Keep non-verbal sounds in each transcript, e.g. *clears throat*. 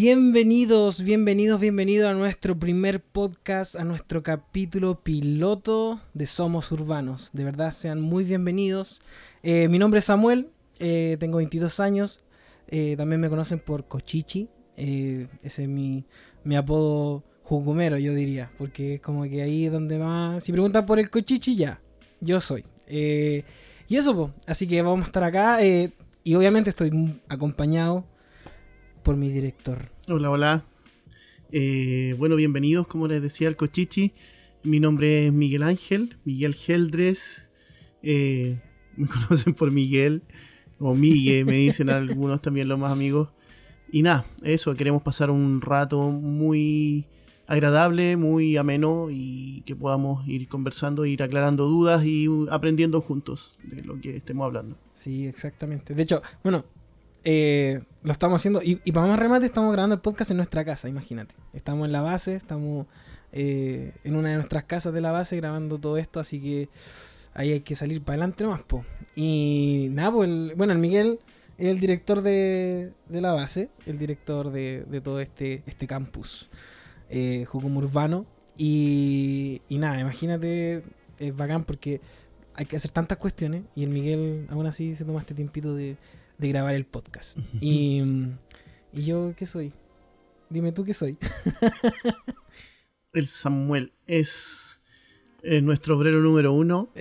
Bienvenidos, bienvenidos, bienvenidos a nuestro primer podcast, a nuestro capítulo piloto de Somos Urbanos. De verdad, sean muy bienvenidos. Eh, mi nombre es Samuel, eh, tengo 22 años, eh, también me conocen por Cochichi, ese es mi, mi apodo jucumero, yo diría, porque es como que ahí es donde más... Si preguntan por el Cochichi, ya, yo soy. y eso, pues, así que vamos a estar acá y obviamente estoy acompañado por mi director. Hola, hola. Eh, bueno, bienvenidos, como les decía, al Cochichi. Mi nombre es Miguel Ángel, Miguel Geldres. Eh, me *laughs* conocen por Miguel, o Miguel, me dicen *laughs* algunos también los más amigos. Y nada, eso, queremos pasar un rato muy agradable, muy ameno y que podamos ir conversando, ir aclarando dudas y aprendiendo juntos de lo que estemos hablando. Sí, exactamente. De hecho, bueno, eh, lo estamos haciendo. Y, para más remate, estamos grabando el podcast en nuestra casa, imagínate. Estamos en la base, estamos eh, en una de nuestras casas de la base grabando todo esto, así que ahí hay que salir para adelante nomás, po. Y nada, pues, bueno, el Miguel es el director de, la base, el director de, todo este, este campus eh, Urbano. Y, y nada, imagínate, es bacán porque hay que hacer tantas cuestiones y el Miguel aún así se toma este tiempito de de grabar el podcast. Y, y yo, ¿qué soy? Dime tú qué soy. *laughs* el Samuel es eh, nuestro obrero número uno. *laughs*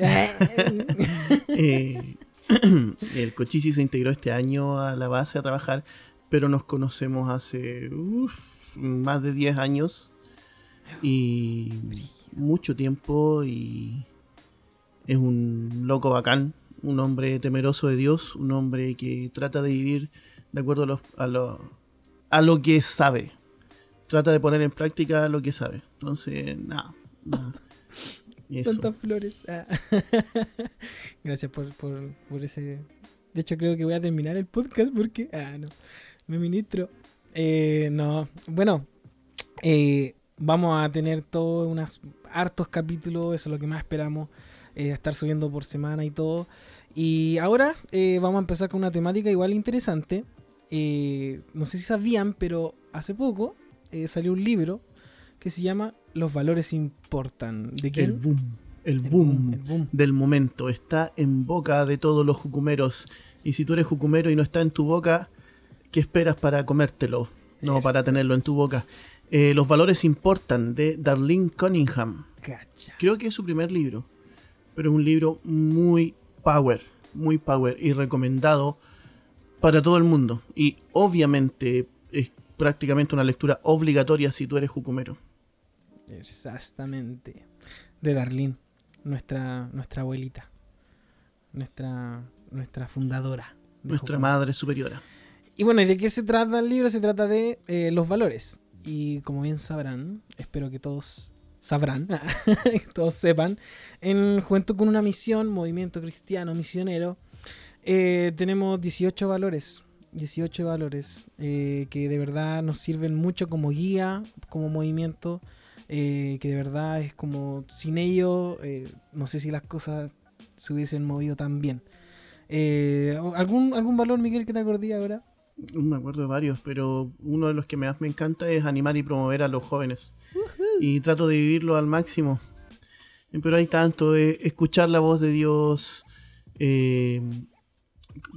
Eh, *clears throat* el Cochichi se integró este año a la base a trabajar, pero nos conocemos hace más de 10 años y mucho tiempo y es un loco bacán un hombre temeroso de Dios, un hombre que trata de vivir de acuerdo a lo, a lo, que sabe. Trata de poner en práctica lo que sabe. Entonces, nada. *laughs* Tantas flores. Ah. *laughs* Gracias por, ese. De hecho, creo que voy a terminar el podcast porque. Ah, no. Me ministro. Eh, no. Bueno. Eh, vamos a tener todos unos hartos capítulos. Eso es lo que más esperamos. Eh, estar subiendo por semana y todo. Y ahora eh, vamos a empezar con una temática igual interesante. No sé si sabían, pero hace poco salió un libro que se llama Los valores importan. ¿De El boom. El, boom, del momento. Está en boca de todos los jucumeros. Y si tú eres jucumero y no está en tu boca, ¿qué esperas para comértelo? No, para tenerlo en tu boca. los valores importan de Darlene Cunningham. Creo que es su primer libro pero es un libro muy power, muy power y recomendado para todo el mundo. Y obviamente es prácticamente una lectura obligatoria si tú eres jucumero. Exactamente. De Darlene, nuestra, nuestra abuelita, nuestra, nuestra fundadora. Nuestra madre superiora. Y bueno, ¿y de qué se trata el libro? Se trata de eh, los valores. Y como bien sabrán, espero que todos sabrán, *laughs* todos sepan, en Juventud con una misión, movimiento cristiano misionero, eh, tenemos 18 valores, 18 valores eh, que de verdad nos sirven mucho como guía, como movimiento, eh, que de verdad es como sin ello, no sé si las cosas se hubiesen movido tan bien. ¿algún, ¿Algún valor, Miguel, que te acordé ahora? Me acuerdo de varios, pero uno de los que más me encanta es animar y promover a los jóvenes y trato de vivirlo al máximo. Pero hay tanto, eh, escuchar la voz de Dios, eh,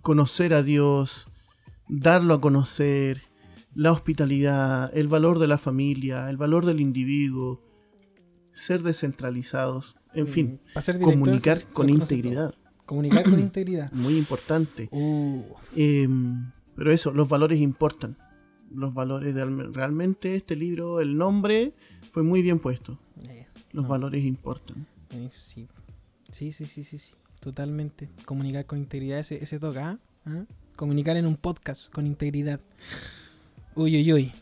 conocer a Dios, darlo a conocer, la hospitalidad, el valor de la familia, el valor del individuo, ser descentralizados, en fin, comunicar con integridad. Comunicar con integridad. Muy importante. Em, pero eso, los valores importan los valores de realmente este libro, el nombre fue muy bien puesto. Eh, los valores importan. Eh, sí. sí, sí, sí, sí, totalmente. Comunicar con integridad, ese, ese toca. ¿ah? ¿Ah? Comunicar en un podcast con integridad. Uy, uy, uy.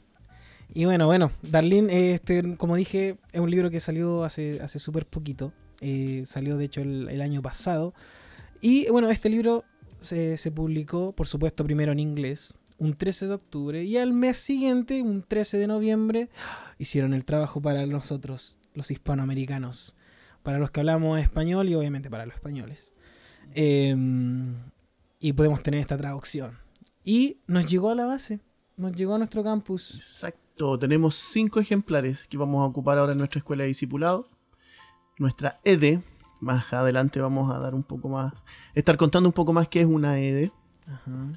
Y bueno, bueno, Darlene, este, como dije, es un libro que salió hace, hace súper poquito. Eh, salió de hecho el, el, año pasado. Y bueno, este libro se, publicó, por supuesto, primero en inglés, un 13 de octubre y al mes siguiente, un 13 de noviembre, hicieron el trabajo para nosotros los hispanoamericanos, para los que hablamos español y obviamente para los españoles. Em, y podemos tener esta traducción. Y nos llegó a la base, nos llegó a nuestro campus. Exacto, tenemos cinco ejemplares que vamos a ocupar ahora en nuestra escuela de discipulado. Nuestra ED, más adelante vamos a dar un poco más, estar contando un poco más qué es una ED. Ajá.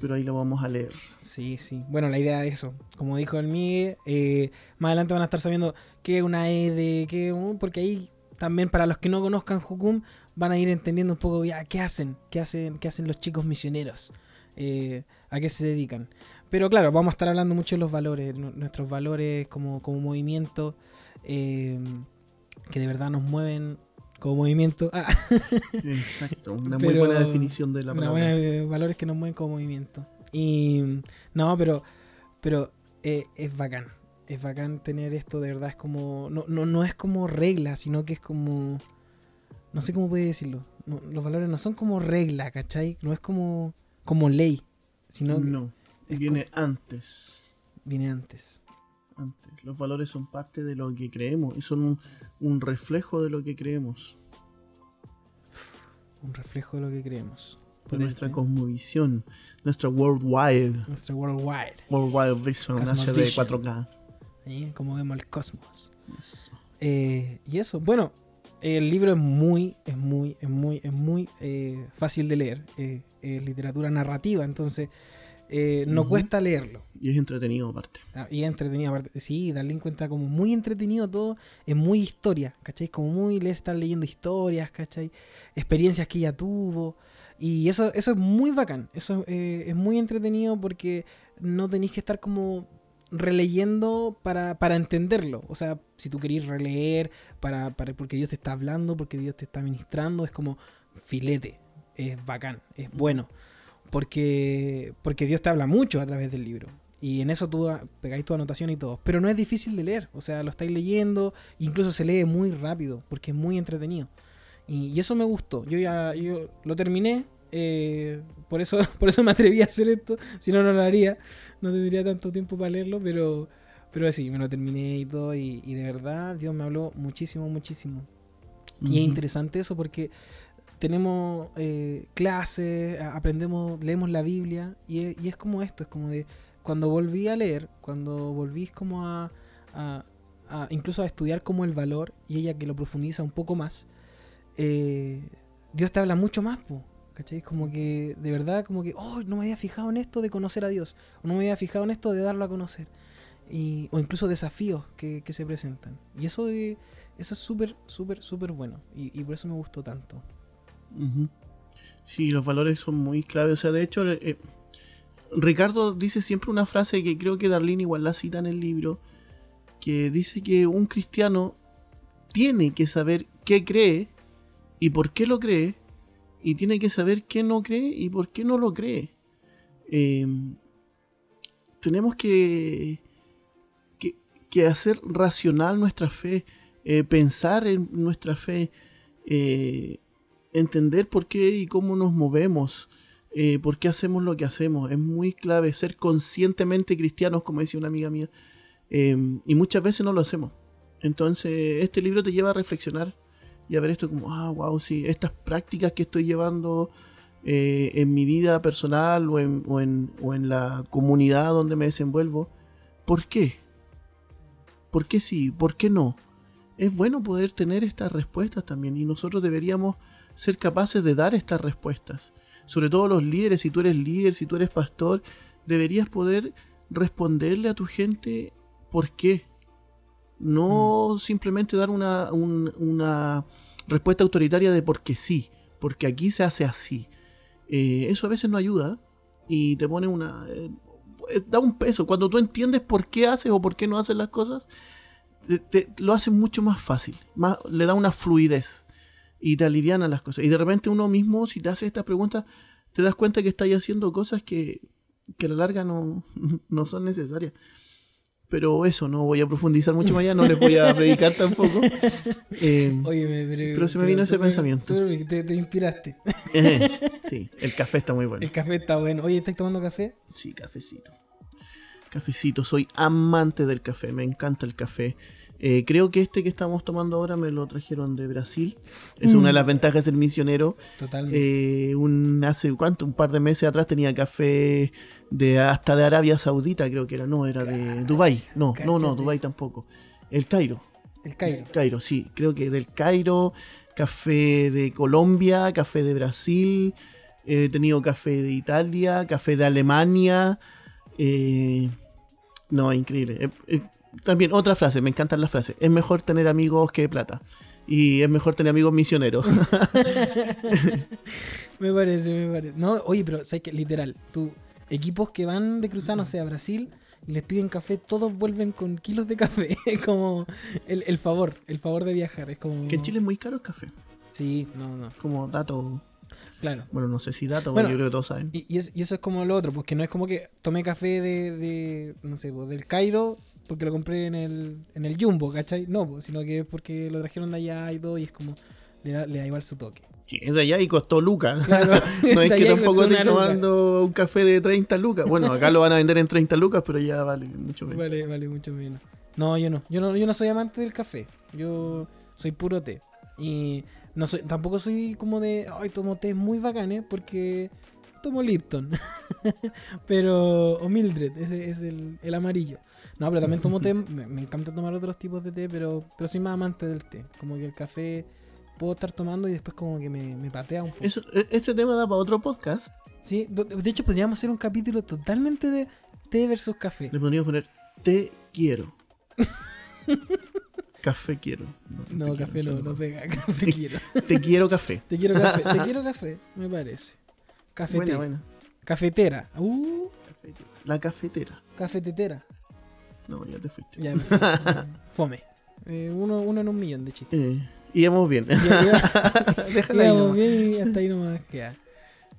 Pero ahí lo vamos a leer. Sí, sí. Bueno, la idea es eso. Como dijo el Miguel, eh, más adelante van a estar sabiendo qué es una ED, qué, porque ahí también para los que no conozcan Jukum van a ir entendiendo un poco ya qué hacen, qué hacen, qué hacen los chicos misioneros, eh, a qué se dedican. Pero claro, vamos a estar hablando mucho de los valores, nuestros valores como, como movimiento, eh, que de verdad nos mueven como movimiento. Ah. *laughs* Exacto, una muy buena definición de la palabra. Una buena, valores que nos mueven como movimiento. Y no, pero, pero eh, es bacán. Es bacán tener esto, de verdad, es como. No, no, no es como regla, sino que es como. No sé cómo puede decirlo. los valores no son como regla, ¿cachai? No es como, como ley. Sino no, viene antes. Viene antes. Antes. Los valores son parte de lo que creemos y son un, reflejo de lo que creemos. Un reflejo de lo que creemos. De nuestra cosmovisión, nuestra worldwide. Nuestra worldwide. Worldwide Vision HD 4K. Como vemos el cosmos. Eh, y eso, bueno, el libro es muy, es muy, es muy, es muy eh, fácil de leer. Eh, es literatura narrativa, entonces eh, no cuesta leerlo. Y es entretenido aparte. Ah, y es entretenido aparte. Sí, darle en cuenta como muy entretenido todo. Es muy historia, ¿cachai? Como muy leer, estar leyendo historias, ¿cachai? Experiencias que ella tuvo. Y eso, eso es muy bacán. Eso eh, es muy entretenido porque no tenéis que estar como releyendo para, para entenderlo. O sea, si tú querés releer para, para, porque Dios te está hablando, porque Dios te está ministrando, es como filete. Es bacán, es bueno porque, porque Dios te habla mucho a través del libro. Y en eso tú pegáis tu anotación y todo. Pero no es difícil de leer. O sea, lo estáis leyendo. Incluso se lee muy rápido. Porque es muy entretenido. Y, eso me gustó. Yo ya yo lo terminé. Eh, por, eso, *laughs* por eso me atreví a hacer esto. Si no, no lo haría. No tendría tanto tiempo para leerlo. Pero, pero sí, me lo terminé y todo. Y, de verdad, Dios me habló muchísimo, muchísimo. Y es interesante eso porque tenemos eh, clases, aprendemos, leemos la Biblia y, es como esto, es como de cuando volví a leer, cuando volví como a, incluso a estudiar como el valor y ella que lo profundiza un poco más, eh, Dios te habla mucho más, ¿cachai? Como que de verdad, como que, oh, no me había fijado en esto de conocer a Dios, o no me había fijado en esto de darlo a conocer, y, o incluso desafíos que, se presentan. Y eso, eso es súper, súper, súper bueno, y por eso me gustó tanto. Sí, los valores son muy claves. O sea, de hecho, eh, Ricardo dice siempre una frase que creo que Darlene igual la cita en el libro, que dice que un cristiano tiene que saber qué cree y por qué lo cree, y tiene que saber qué no cree y por qué no lo cree. Em, tenemos que, que, hacer racional nuestra fe, eh, pensar en nuestra fe, eh, entender por qué y cómo nos movemos, eh, por qué hacemos lo que hacemos. Es muy clave ser conscientemente cristianos, como decía una amiga mía, em, y muchas veces no lo hacemos. Entonces, este libro te lleva a reflexionar y a ver esto como, ah, wow, sí, estas prácticas que estoy llevando eh, en mi vida personal o en, o, en, o en la comunidad donde me desenvuelvo, ¿por qué? ¿Por qué sí? ¿Por qué no? Es bueno poder tener estas respuestas también y nosotros deberíamos ser capaces de dar estas respuestas. Sobre todo los líderes, si tú eres líder, si tú eres pastor, deberías poder responderle a tu gente por qué. No mm. simplemente dar una, una, respuesta autoritaria de porque sí, porque aquí se hace así. Eh, eso a veces no ayuda y te pone una... Eh, da un peso. Cuando tú entiendes por qué haces o por qué no haces las cosas, te, lo hace mucho más fácil, más, le da una fluidez y te alivianan las cosas. Y de repente uno mismo, si te hace estas preguntas, te das cuenta que estás haciendo cosas que, que a la larga no, *laughs* no son necesarias. Pero eso, no voy a profundizar mucho más allá, no les voy a predicar tampoco. *laughs* Eh, pero, se me vino ese pensamiento. Te, te inspiraste. *laughs* sí, el café está muy bueno. El café está bueno. Oye, ¿estás tomando café? Sí, cafecito. Cafecito, soy amante del café, me encanta el café. Eh, creo que este que estamos tomando ahora me lo trajeron de Brasil. Es una de las ventajas del misionero. Totalmente. Eh, un, hace cuánto, un par de meses atrás tenía café de hasta de Arabia Saudita, creo que era. No, era de Dubai. No, no, no, Dubai tampoco. El Cairo. El Cairo. Cairo, sí. Creo que del Cairo, café de Colombia, café de Brasil. He tenido café de Italia, café de Alemania. Eh, no, increíble también otra frase, me encantan las frases. Es mejor tener amigos que plata. Y es mejor tener amigos misioneros. *laughs* me parece, me parece. No, oye, pero sabes que literal, tú, equipos que van de cruzar, no sé, a Brasil y les piden café, todos vuelven con kilos de café. *laughs* Es como el, favor, el favor de viajar. Es como. Que en Chile es muy caro el café. Sí, no, no. Como dato. Claro. Bueno, no sé si dato, bueno, yo creo que todos saben. Y, eso, es como lo otro, porque no es como que tomé café de, de no sé, pues, del Cairo porque lo compré en el, en el Jumbo, ¿cachai? No, sino que es porque lo trajeron de allá y todo, y es como, le da, le da igual su toque. Sí, es de allá y costó lucas. *laughs* Claro, *laughs* no es que tampoco estoy tomando un café de 30 lucas. Bueno, acá lo van a vender en 30 lucas, pero ya vale mucho menos. Vale, vale mucho menos. No, yo no. Yo no, yo no soy amante del café. Yo soy puro té. Y no soy, tampoco soy como de, ay, tomo té muy bacanes porque tomo Lipton. *laughs* pero, o Mildred, ese es el, el amarillo. No, pero también tomo *laughs* té. Me, encanta tomar otros tipos de té, pero, pero soy más amante del té. Como que el café puedo estar tomando y después como que me, patea un poco. E, este tema da para otro podcast. Sí, de hecho podríamos hacer un capítulo totalmente de té versus café. Le podríamos poner té quiero. *laughs* café quiero. No, café no, no pega. *laughs* Café quiero. Te quiero café. Te quiero café. Te quiero café, me parece. Cafetera. Buena, Cafetera. Uh. La cafetera. Cafetetera. No, ya te fuiste. Ya *laughs* Fome. Eh, uno, uno en un millón de chistes. Eh, íbamos bien. *laughs* íbamos bien y hasta ahí nomás queda.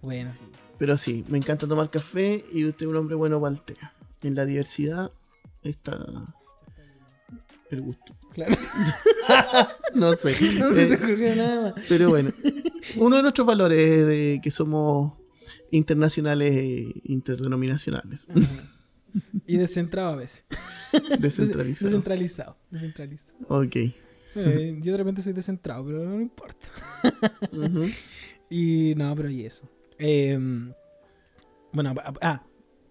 Bueno. Pero sí, me encanta tomar café y usted es un hombre bueno para el té. En la diversidad está el gusto. Claro. *laughs* no sé. No se te ocurrió nada más. Pero bueno, uno de nuestros valores es de que somos internacionales e interdenominacionales. Y descentrado a veces. *laughs* Descentralizado. descentralizado. Descentralizado. Ok. Eh, yo de repente soy descentrado, pero no importa. *laughs* Y no, pero y eso. Em, bueno, ah,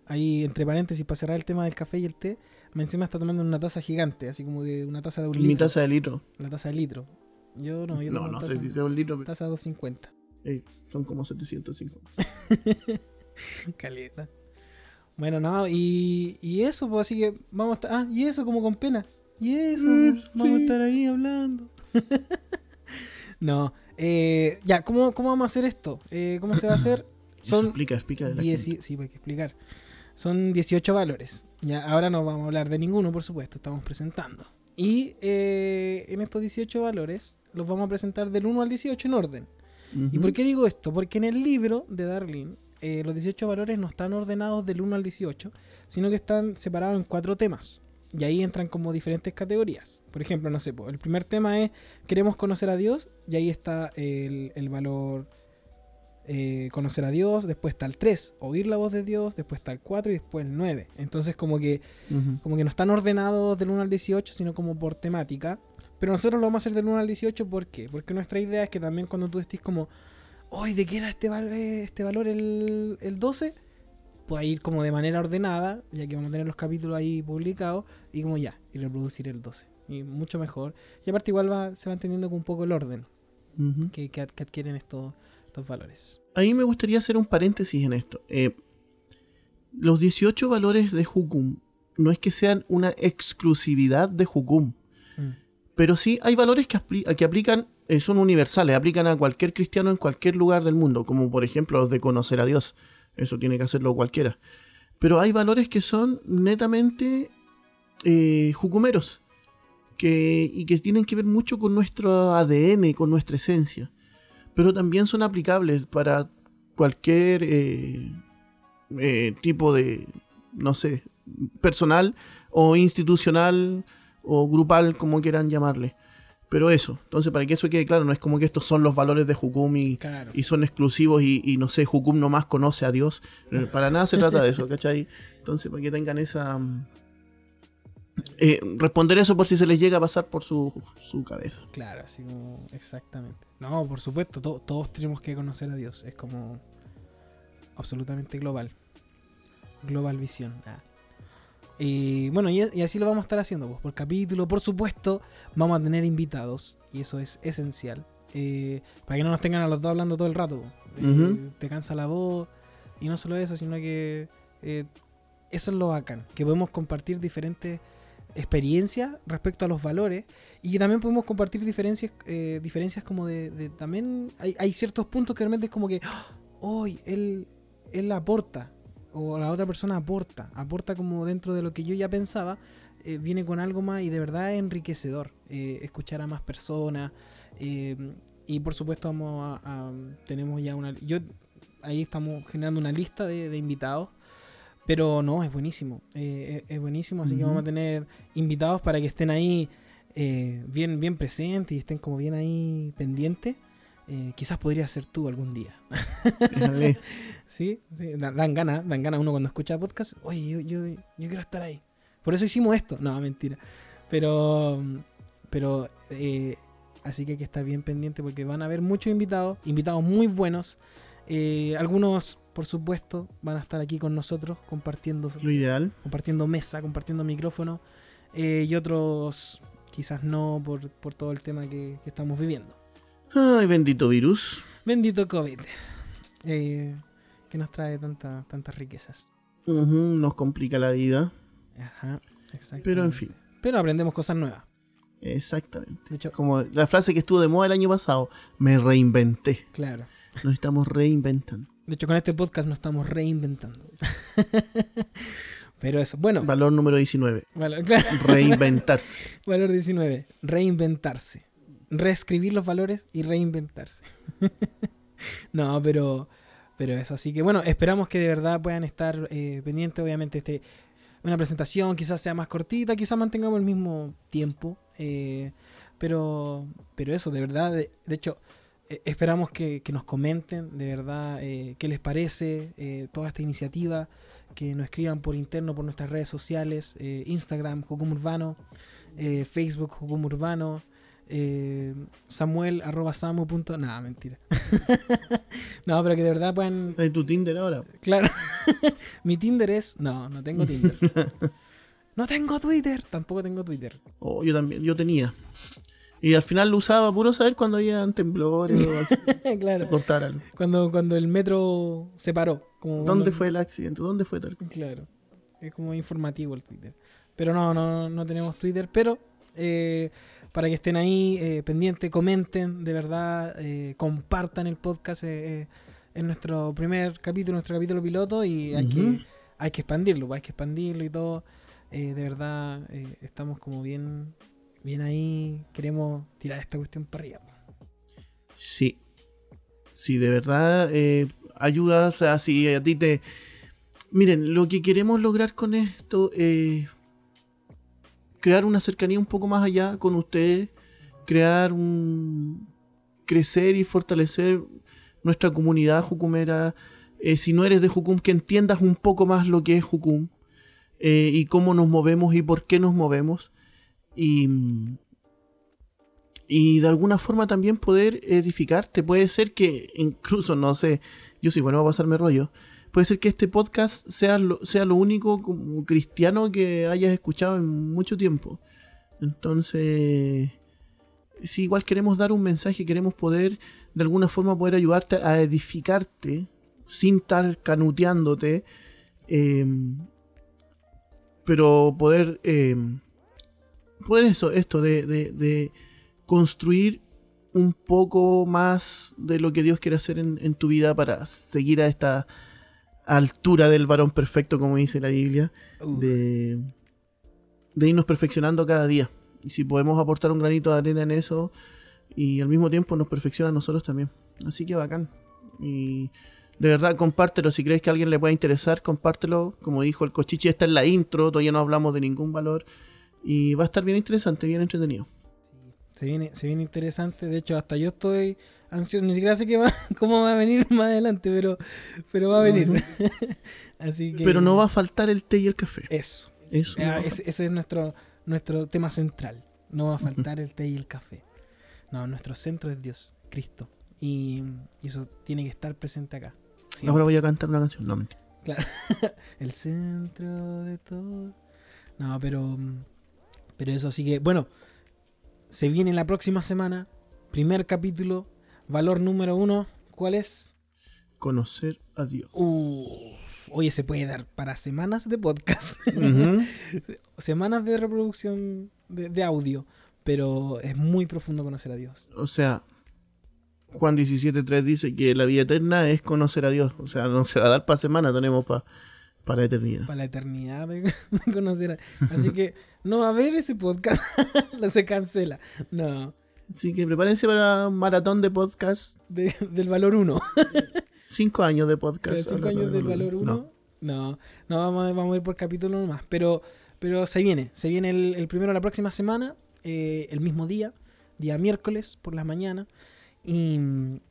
ahí entre paréntesis, para cerrar el tema del café y el té, me encima está tomando una taza gigante, así como de una taza de un litro. Mi taza de litro. La taza de litro. Yo no, yo No, no sé si sea un litro. Pero... Taza de 250. son como 750. *laughs* Caleta. Bueno, no, y, y eso, pues así que vamos a estar. Ah, y eso como con pena. Y eso, mm, vamos a estar ahí hablando. *laughs* no, eh, ya, ¿cómo, ¿cómo vamos a hacer esto? Eh, ¿Cómo se va a hacer? *coughs* Son explica, explica. Sí, hay que explicar. Son 18 valores. Ya, ahora no vamos a hablar de ninguno, por supuesto, estamos presentando. Y eh, en estos 18 valores los vamos a presentar del 1 al 18 en orden. ¿Y por qué digo esto? Porque en el libro de Darlene eh, los 18 valores no están ordenados del 1 al 18, sino que están separados en cuatro temas. Y ahí entran como diferentes categorías. Por ejemplo, no sé, el primer tema es queremos conocer a Dios, y ahí está el, valor eh, conocer a Dios, después está el 3, oír la voz de Dios, después está el 4 y después el 9. Entonces como que, como que no están ordenados del 1 al 18, sino como por temática. Pero nosotros lo vamos a hacer del 1 al 18, ¿por qué? Porque nuestra idea es que también cuando tú estés como hoy ¿de qué era este, este valor el, el 12? Puede ir como de manera ordenada, ya que vamos a tener los capítulos ahí publicados, y como ya, y reproducir el 12. Y mucho mejor. Y aparte igual va, se va entendiendo con un poco el orden que, que, adquieren estos, estos valores. A mí me gustaría hacer un paréntesis en esto. Eh, los 18 valores de Hukum no es que sean una exclusividad de Hukum, mm. pero sí hay valores que, que aplican eh, son universales, aplican a cualquier cristiano en cualquier lugar del mundo, como por ejemplo los de conocer a Dios. Eso tiene que hacerlo cualquiera. Pero hay valores que son netamente eh, jucumeros que, y que tienen que ver mucho con nuestro ADN, con nuestra esencia. Pero también son aplicables para cualquier eh, tipo de, no sé, personal o institucional o grupal, como quieran llamarle. Pero eso, entonces para que eso quede claro, no es como que estos son los valores de Hukum y, son exclusivos y, no sé, Hukum nomás conoce a Dios. Para nada se trata de eso, ¿cachai? Entonces para que tengan esa, eh, responder eso por si se les llega a pasar por su, cabeza. Claro, así como exactamente. No, por supuesto, todos tenemos que conocer a Dios. Es como absolutamente global. Global visión. Ah. Y bueno, y, así lo vamos a estar haciendo, pues, por capítulo. Por supuesto, vamos a tener invitados, y eso es esencial. Eh, para que no nos tengan a los dos hablando todo el rato. Eh, te cansa la voz. Y no solo eso, sino que eh, eso es lo bacán. Que podemos compartir diferentes experiencias respecto a los valores. Y que también podemos compartir diferencias, diferencias como de, también hay, ciertos puntos que realmente es como que hoy él, él aporta. O la otra persona aporta. Aporta como dentro de lo que yo ya pensaba. viene con algo más y de verdad es enriquecedor. escuchar a más personas. Eh, y por supuesto vamos a, tenemos ya una yo ahí estamos generando una lista de, invitados pero no es buenísimo eh, es, buenísimo así que vamos a tener invitados para que estén ahí eh, bien bien presentes y estén como bien ahí pendientes quizás podría ser tú algún día sí, *laughs* dan, ganas dan ganas uno cuando escucha podcast oye yo, yo, yo quiero estar ahí por eso hicimos esto no mentira pero pero Así que hay que estar bien pendiente porque van a haber muchos invitados, invitados muy buenos. Eh, algunos, por supuesto, van a estar aquí con nosotros compartiendo lo ideal, compartiendo mesa, compartiendo micrófono. Eh, y otros quizás no por, todo el tema que, estamos viviendo. Ay, bendito virus. Bendito COVID. Eh, que nos trae tanta, tantas riquezas. nos complica la vida. Ajá, exacto. Pero en fin. Pero aprendemos cosas nuevas. Exactamente. De hecho, Como la frase que estuvo de moda el año pasado, me reinventé. Claro. Nos estamos reinventando. De hecho, con este podcast nos estamos reinventando. *laughs* Pero eso, bueno. Valor número 19. Reinventarse. *laughs* Valor 19. Reinventarse. Reescribir los valores y reinventarse. *laughs* no, pero, pero eso. Así que bueno, esperamos que de verdad puedan estar eh, pendientes. Obviamente, este una presentación quizás sea más cortita, quizás mantengamos el mismo tiempo. Eh, pero, pero eso, de verdad, de, hecho, eh, esperamos que, nos comenten de verdad eh, qué les parece toda esta iniciativa, que nos escriban por interno por nuestras redes sociales, Instagram, Jucum Urbano, Facebook, Jucum Urbano, eh, Samuel arroba samu punto nada mentira *laughs* no pero que de verdad puedan ¿Hay tu Tinder ahora? claro *laughs* mi Tinder es no no tengo Tinder *laughs* no tengo Twitter tampoco tengo Twitter oh yo también yo tenía y al final lo usaba puro saber cuando había temblores o claro. Cuando, cuando el metro se paró. Como ¿Dónde fue el accidente? ¿Dónde fue tal? Claro. Es como informativo el Twitter. Pero no, no, no tenemos Twitter. Pero eh, para que estén ahí eh, pendientes, comenten, de verdad, eh, compartan el podcast. Eh, en nuestro primer capítulo, nuestro capítulo piloto, y hay, que, hay que expandirlo, pues, hay que expandirlo y todo. de verdad, estamos como bien, bien ahí, queremos tirar esta cuestión para arriba. Sí, sí, de verdad, ayudas, así a ti te... Miren, lo que queremos lograr con esto es crear una cercanía un poco más allá con ustedes, crear un. crecer y fortalecer nuestra comunidad jucumera. Eh, si no eres de Jucum, que entiendas un poco más lo que es Jucum eh, y cómo nos movemos y por qué nos movemos. Y, y de alguna forma también poder edificarte. Puede ser que incluso, no sé, yo sí, bueno, va a pasarme rollo puede ser que este podcast sea lo, sea lo único como cristiano que hayas escuchado en mucho tiempo. Entonces, si igual queremos dar un mensaje, queremos poder de alguna forma poder ayudarte a edificarte sin estar canuteándote, em, pero poder, em, poder eso, esto de, de, construir un poco más de lo que Dios quiere hacer en, en tu vida para seguir a esta altura del varón perfecto, como dice la Biblia, de, de, irnos perfeccionando cada día. Y si podemos aportar un granito de arena en eso, y al mismo tiempo nos perfecciona a nosotros también. Así que bacán. Y de verdad, compártelo. Si crees que a alguien le pueda interesar, compártelo. Como dijo el Cochichi, está en la intro, todavía no hablamos de ningún valor. Y va a estar bien interesante, bien entretenido. se viene, se viene interesante. De hecho, hasta yo estoy ansioso. Ni siquiera sé qué va, *laughs* cómo va a venir *laughs* más adelante, pero, pero va a venir. *laughs* Así que... Pero no va a faltar el té y el café. Eso. Eso eh, ese, es nuestro, nuestro tema central. No va a faltar el té y el café. No, nuestro centro es Dios, Cristo. Y, eso tiene que estar presente acá. Ahora voy a cantar una canción, no Claro. el centro de todo. No, pero. Pero eso, así que, bueno. Se viene la próxima semana. Primer capítulo. Valor número uno. ¿Cuál es? Conocer a Dios. oye, se puede dar para semanas de podcast. *laughs* semanas de reproducción de, audio. Pero es muy profundo conocer a Dios. O sea, Juan 17.3 dice que la vida eterna es conocer a Dios. O sea, no se va a dar para semana, tenemos para para la eternidad. Para la eternidad *laughs* de, conocer a... Así que no va a haber ese podcast. lo *laughs* se cancela. No. Así que prepárense para un maratón de podcast. del valor 1. cinco años de podcast. cinco años del valor 1. No. no, vamos, a, vamos a ir por capítulo nomás. Pero, pero se viene. Se viene el, primero la próxima semana. Eh, el mismo día. Día miércoles por las mañanas. Y,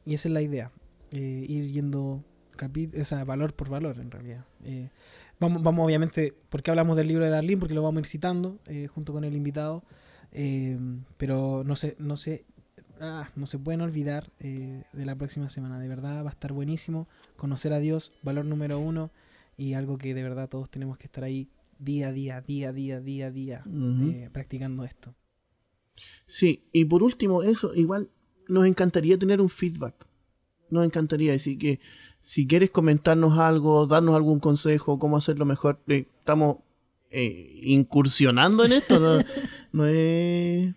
y esa es la idea. Eh, ir yendo o sea, valor por valor en realidad. Eh, vamos, vamos obviamente, porque hablamos del libro de Darlene, porque lo vamos a ir citando eh, junto con el invitado, eh, pero no se, no se, ah, no se pueden olvidar de la próxima semana, de verdad va a estar buenísimo, conocer a Dios, valor número uno, y algo que de verdad todos tenemos que estar ahí día a día, día a día, día a día, practicando esto. Sí, y por último, eso, igual nos encantaría tener un feedback. Nos encantaría decir que si quieres comentarnos algo, darnos algún consejo, cómo hacerlo mejor, eh, estamos eh, incursionando en esto, ¿no? *laughs* es...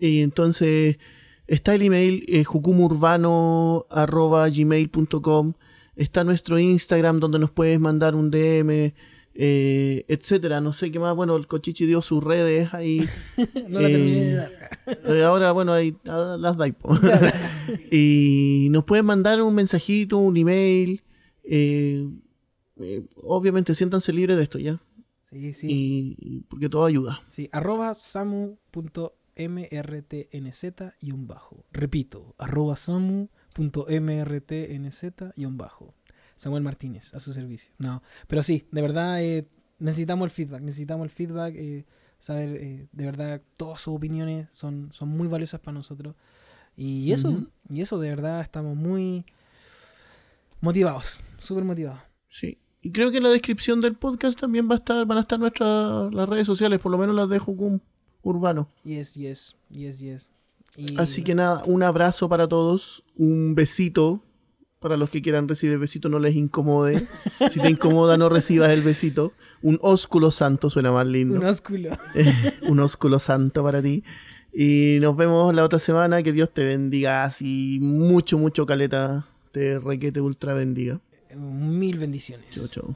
Y entonces está el email eh, jucumurbano.gmail.com, está nuestro Instagram donde nos puedes mandar un DM, eh, etcétera. No sé qué más. Bueno, el Cochichi dio sus redes ahí. *laughs* no la terminé de dar. Eh, ahora, bueno, ahí las da. *laughs* y nos pueden mandar un mensajito, un email. Eh, obviamente, siéntanse libres de esto ya. Sí, sí. Y, porque todo ayuda. Sí, arroba samu.mrtnz y un bajo. Repito, arroba samu.mrtnz y un bajo. Samuel Martínez, a su servicio. No, pero sí, de verdad eh, necesitamos el feedback, necesitamos el feedback, eh, saber, eh, de verdad, todas sus opiniones son, son muy valiosas para nosotros. Y eso, y eso de verdad estamos muy motivados, súper motivados. Sí. Y creo que en la descripción del podcast también va a estar, van a estar nuestras las redes sociales, por lo menos las de Jucum Urbano. Yes, yes, yes, yes. Así que nada, un abrazo para todos, un besito para los que quieran recibir el besito, no les incomode. *laughs* Si te incomoda, no recibas el besito. Un ósculo santo suena más lindo. Un ósculo. *laughs* un ósculo santo para ti. Y nos vemos la otra semana. Que Dios te bendiga así mucho, mucho caleta. Te requete ultra bendiga. Mil bendiciones. Chau, chau.